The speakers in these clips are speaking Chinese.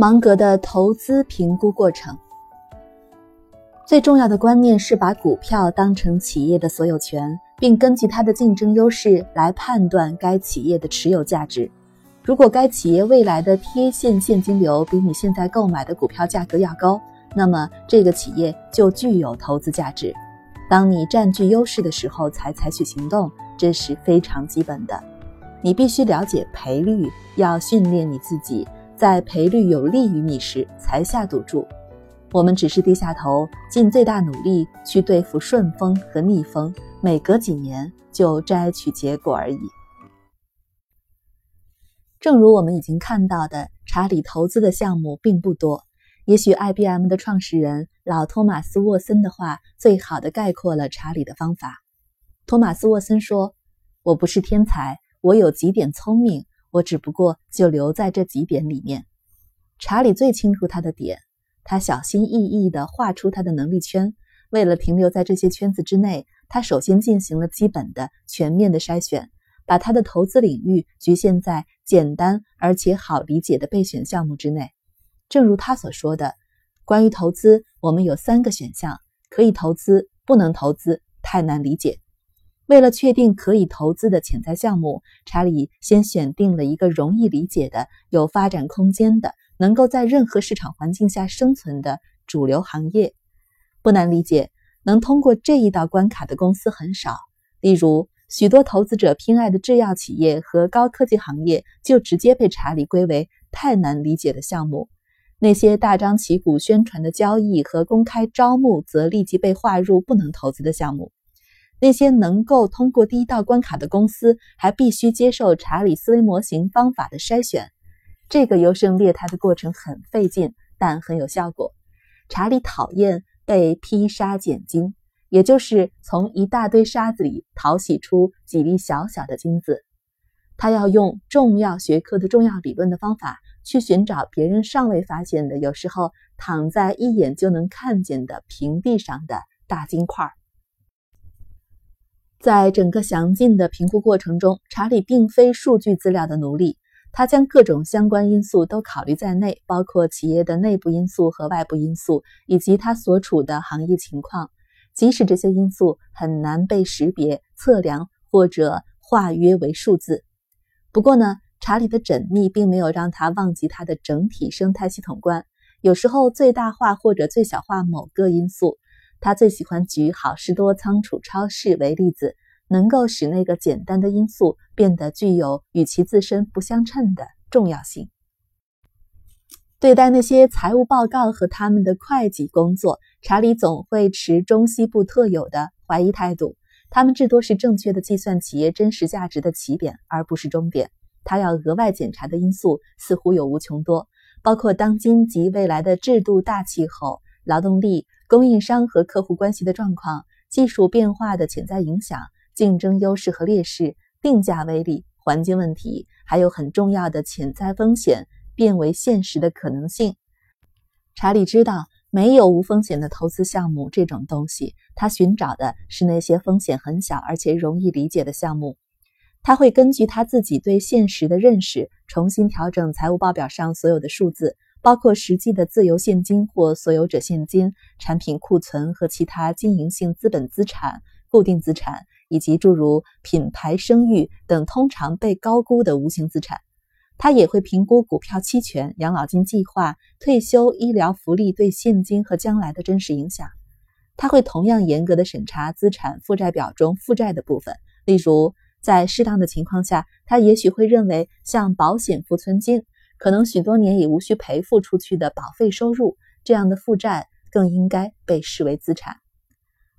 芒格的投资评估过程，最重要的观念是把股票当成企业的所有权，并根据它的竞争优势来判断该企业的持有价值。如果该企业未来的贴现现金流比你现在购买的股票价格要高，那么这个企业就具有投资价值。当你占据优势的时候才采取行动，这是非常基本的。你必须了解赔率，要训练你自己。在赔率有利于你时才下赌注，我们只是低下头，尽最大努力去对付顺风和逆风，每隔几年就摘取结果而已。正如我们已经看到的，查理投资的项目并不多。也许 IBM 的创始人老托马斯沃森的话，最好的概括了查理的方法。托马斯沃森说：“我不是天才，我有几点聪明。”我只不过就留在这几点里面。查理最清楚他的点，他小心翼翼地画出他的能力圈。为了停留在这些圈子之内，他首先进行了基本的、全面的筛选，把他的投资领域局限在简单而且好理解的备选项目之内。正如他所说的：“关于投资，我们有三个选项：可以投资，不能投资，太难理解。”为了确定可以投资的潜在项目，查理先选定了一个容易理解的、有发展空间的、能够在任何市场环境下生存的主流行业。不难理解，能通过这一道关卡的公司很少。例如，许多投资者偏爱的制药企业和高科技行业就直接被查理归为太难理解的项目。那些大张旗鼓宣传的交易和公开招募则立即被划入不能投资的项目。那些能够通过第一道关卡的公司，还必须接受查理思维模型方法的筛选。这个优胜劣汰的过程很费劲，但很有效果。查理讨厌被劈沙拣金，也就是从一大堆沙子里淘洗出几粒小小的金子。他要用重要学科的重要理论的方法，去寻找别人尚未发现的，有时候躺在一眼就能看见的平地上的大金块。在整个详尽的评估过程中，查理并非数据资料的奴隶，他将各种相关因素都考虑在内，包括企业的内部因素和外部因素，以及他所处的行业情况，即使这些因素很难被识别、测量或者化约为数字。不过呢，查理的缜密并没有让他忘记他的整体生态系统观，有时候最大化或者最小化某个因素。他最喜欢举好事多仓储超市为例子，能够使那个简单的因素变得具有与其自身不相称的重要性。对待那些财务报告和他们的会计工作，查理总会持中西部特有的怀疑态度。他们至多是正确的计算企业真实价值的起点，而不是终点。他要额外检查的因素似乎有无穷多，包括当今及未来的制度大气候、劳动力。供应商和客户关系的状况、技术变化的潜在影响、竞争优势和劣势、定价威力、环境问题，还有很重要的潜在风险变为现实的可能性。查理知道没有无风险的投资项目这种东西，他寻找的是那些风险很小而且容易理解的项目。他会根据他自己对现实的认识，重新调整财务报表上所有的数字。包括实际的自由现金或所有者现金、产品库存和其他经营性资本资产、固定资产，以及诸如品牌声誉等通常被高估的无形资产。他也会评估股票期权、养老金计划、退休医疗福利对现金和将来的真实影响。他会同样严格的审查资产负债表中负债的部分，例如，在适当的情况下，他也许会认为像保险浮存金。可能许多年也无需赔付出去的保费收入，这样的负债更应该被视为资产。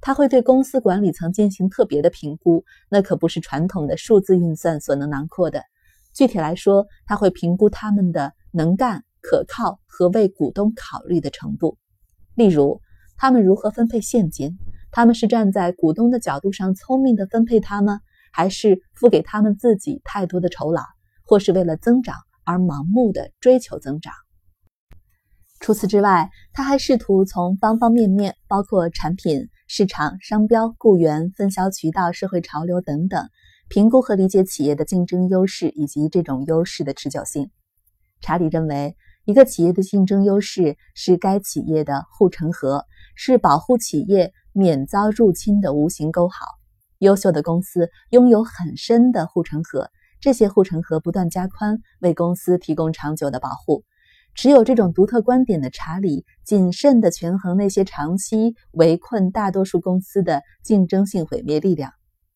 他会对公司管理层进行特别的评估，那可不是传统的数字运算所能囊括的。具体来说，他会评估他们的能干、可靠和为股东考虑的程度。例如，他们如何分配现金？他们是站在股东的角度上聪明的分配它吗？还是付给他们自己太多的酬劳，或是为了增长？而盲目的追求增长。除此之外，他还试图从方方面面，包括产品、市场、商标、雇员、分销渠道、社会潮流等等，评估和理解企业的竞争优势以及这种优势的持久性。查理认为，一个企业的竞争优势是该企业的护城河，是保护企业免遭入侵的无形沟壕。优秀的公司拥有很深的护城河，这些护城河不断加宽，为公司提供长久的保护。持有这种独特观点的查理，谨慎地权衡那些长期围困大多数公司的竞争性毁灭力量。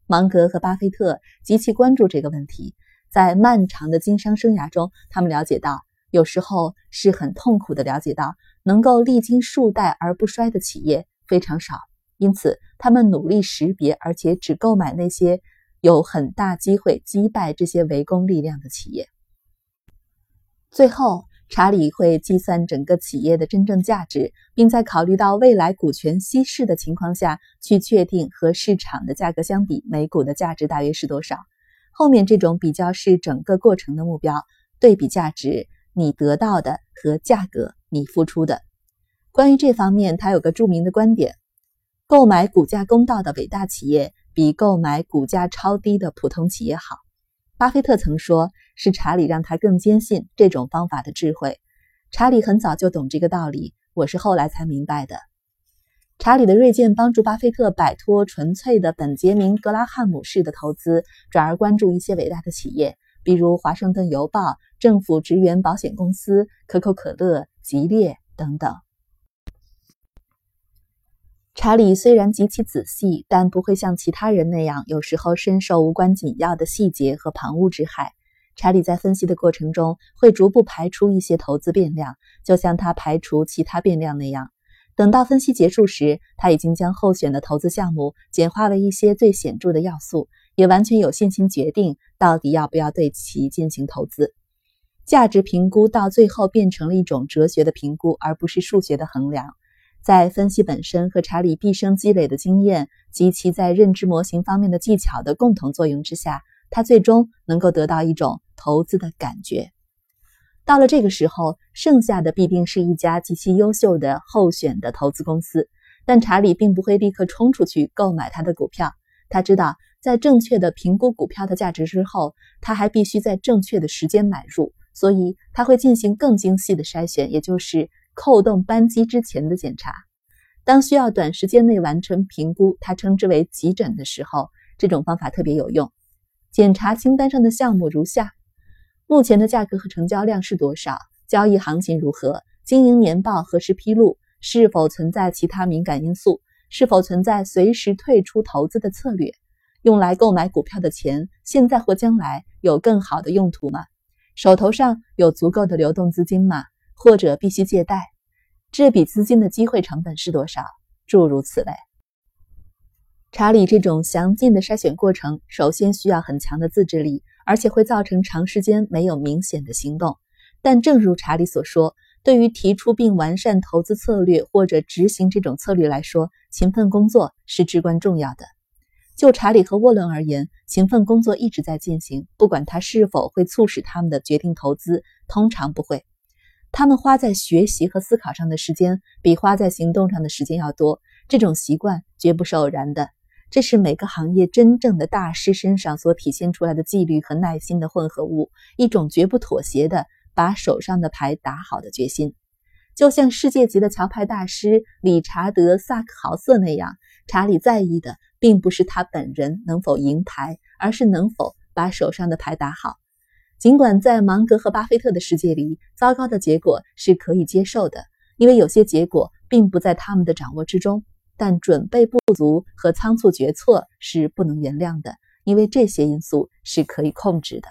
芒格和巴菲特极其关注这个问题，在漫长的经商生涯中，他们了解到。有时候是很痛苦的，了解到能够历经数代而不衰的企业非常少，因此他们努力识别，而且只购买那些有很大机会击败这些围攻力量的企业。最后，查理会计算整个企业的真正价值，并在考虑到未来股权稀释的情况下去确定和市场的价格相比每股的价值大约是多少。后面这种比较是整个过程的目标，对比价值。你得到的和价格你付出的，关于这方面，他有个著名的观点：购买股价公道的伟大企业，比购买股价超低的普通企业好。巴菲特曾说，是查理让他更坚信这种方法的智慧。查理很早就懂这个道理，我是后来才明白的。查理的锐见帮助巴菲特摆脱纯粹的本杰明·格拉汉姆式的投资，转而关注一些伟大的企业。比如《华盛顿邮报》、政府职员保险公司、可口可乐、吉列等等。查理虽然极其仔细，但不会像其他人那样，有时候深受无关紧要的细节和旁骛之害。查理在分析的过程中，会逐步排除一些投资变量，就像他排除其他变量那样。等到分析结束时，他已经将候选的投资项目简化为一些最显著的要素。也完全有信心决定到底要不要对其进行投资。价值评估到最后变成了一种哲学的评估，而不是数学的衡量。在分析本身和查理毕生积累的经验及其在认知模型方面的技巧的共同作用之下，他最终能够得到一种投资的感觉。到了这个时候，剩下的必定是一家极其优秀的候选的投资公司。但查理并不会立刻冲出去购买他的股票，他知道。在正确的评估股票的价值之后，他还必须在正确的时间买入，所以他会进行更精细的筛选，也就是扣动扳机之前的检查。当需要短时间内完成评估，他称之为急诊的时候，这种方法特别有用。检查清单上的项目如下：目前的价格和成交量是多少？交易行情如何？经营年报何时披露？是否存在其他敏感因素？是否存在随时退出投资的策略？用来购买股票的钱，现在或将来有更好的用途吗？手头上有足够的流动资金吗？或者必须借贷？这笔资金的机会成本是多少？诸如此类。查理这种详尽的筛选过程，首先需要很强的自制力，而且会造成长时间没有明显的行动。但正如查理所说，对于提出并完善投资策略或者执行这种策略来说，勤奋工作是至关重要的。就查理和沃伦而言，勤奋工作一直在进行，不管他是否会促使他们的决定投资，通常不会。他们花在学习和思考上的时间比花在行动上的时间要多，这种习惯绝不是偶然的，这是每个行业真正的大师身上所体现出来的纪律和耐心的混合物，一种绝不妥协的把手上的牌打好的决心。就像世界级的桥牌大师理查德·萨克豪瑟那样，查理在意的。并不是他本人能否赢牌，而是能否把手上的牌打好。尽管在芒格和巴菲特的世界里，糟糕的结果是可以接受的，因为有些结果并不在他们的掌握之中。但准备不足和仓促决策是不能原谅的，因为这些因素是可以控制的。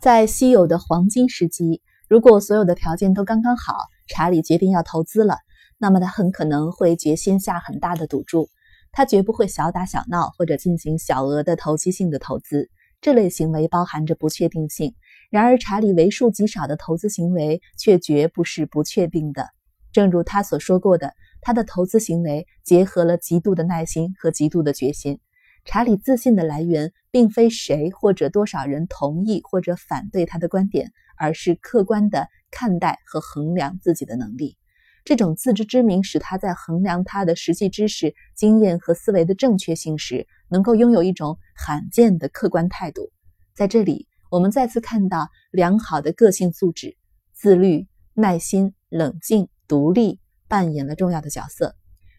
在稀有的黄金时机，如果所有的条件都刚刚好，查理决定要投资了，那么他很可能会决心下很大的赌注。他绝不会小打小闹或者进行小额的投机性的投资，这类行为包含着不确定性。然而，查理为数极少的投资行为却绝不是不确定的。正如他所说过的，他的投资行为结合了极度的耐心和极度的决心。查理自信的来源并非谁或者多少人同意或者反对他的观点，而是客观的看待和衡量自己的能力。这种自知之明使他在衡量他的实际知识、经验和思维的正确性时，能够拥有一种罕见的客观态度。在这里，我们再次看到良好的个性素质、自律、耐心、冷静、独立扮演了重要的角色。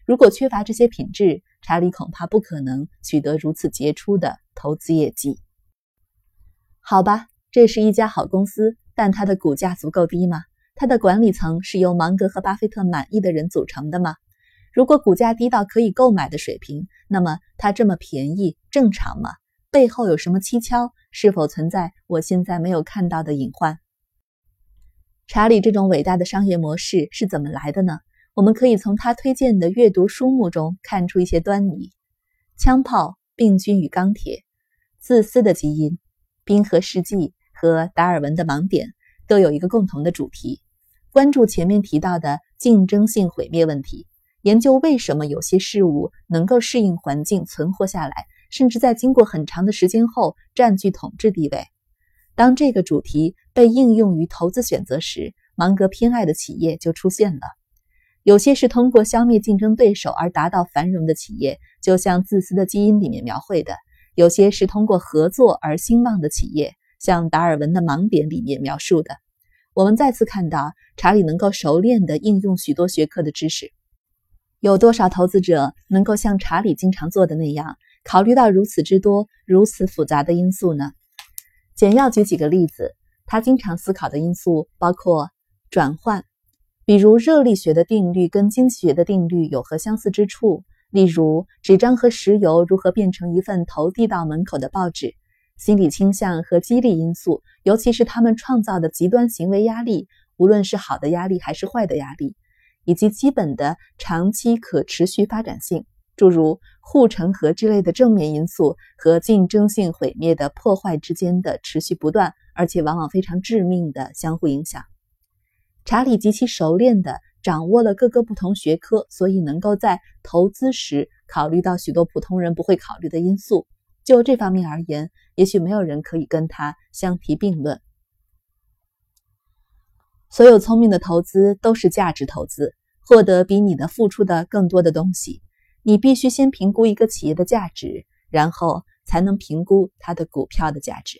如果缺乏这些品质，查理恐怕不可能取得如此杰出的投资业绩。好吧，这是一家好公司，但它的股价足够低吗？它的管理层是由芒格和巴菲特满意的人组成的吗？如果股价低到可以购买的水平，那么它这么便宜正常吗？背后有什么蹊跷？是否存在我现在没有看到的隐患？查理这种伟大的商业模式是怎么来的呢？我们可以从他推荐的阅读书目中看出一些端倪。枪炮、病菌与钢铁、自私的基因、冰河世纪和达尔文的盲点都有一个共同的主题：关注前面提到的竞争性毁灭问题，研究为什么有些事物能够适应环境存活下来，甚至在经过很长的时间后占据统治地位。当这个主题被应用于投资选择时，芒格偏爱的企业就出现了。有些是通过消灭竞争对手而达到繁荣的企业，就像《自私的基因》里面描绘的；有些是通过合作而兴旺的企业，像达尔文的盲点里面描述的。我们再次看到查理能够熟练地应用许多学科的知识。有多少投资者能够像查理经常做的那样，考虑到如此之多、如此复杂的因素呢？简要举几个例子，他经常思考的因素包括转换。比如热力学的定律跟经济学的定律有何相似之处？例如纸张和石油如何变成一份投递到门口的报纸？心理倾向和激励因素，尤其是他们创造的极端行为压力，无论是好的压力还是坏的压力，以及基本的长期可持续发展性，诸如护城河之类的正面因素和竞争性毁灭的破坏之间的持续不断，而且往往非常致命的相互影响。查理极其熟练地掌握了各个不同学科，所以能够在投资时考虑到许多普通人不会考虑的因素。就这方面而言，也许没有人可以跟他相提并论。所有聪明的投资都是价值投资，获得比你的付出的更多的东西。你必须先评估一个企业的价值，然后才能评估它的股票的价值。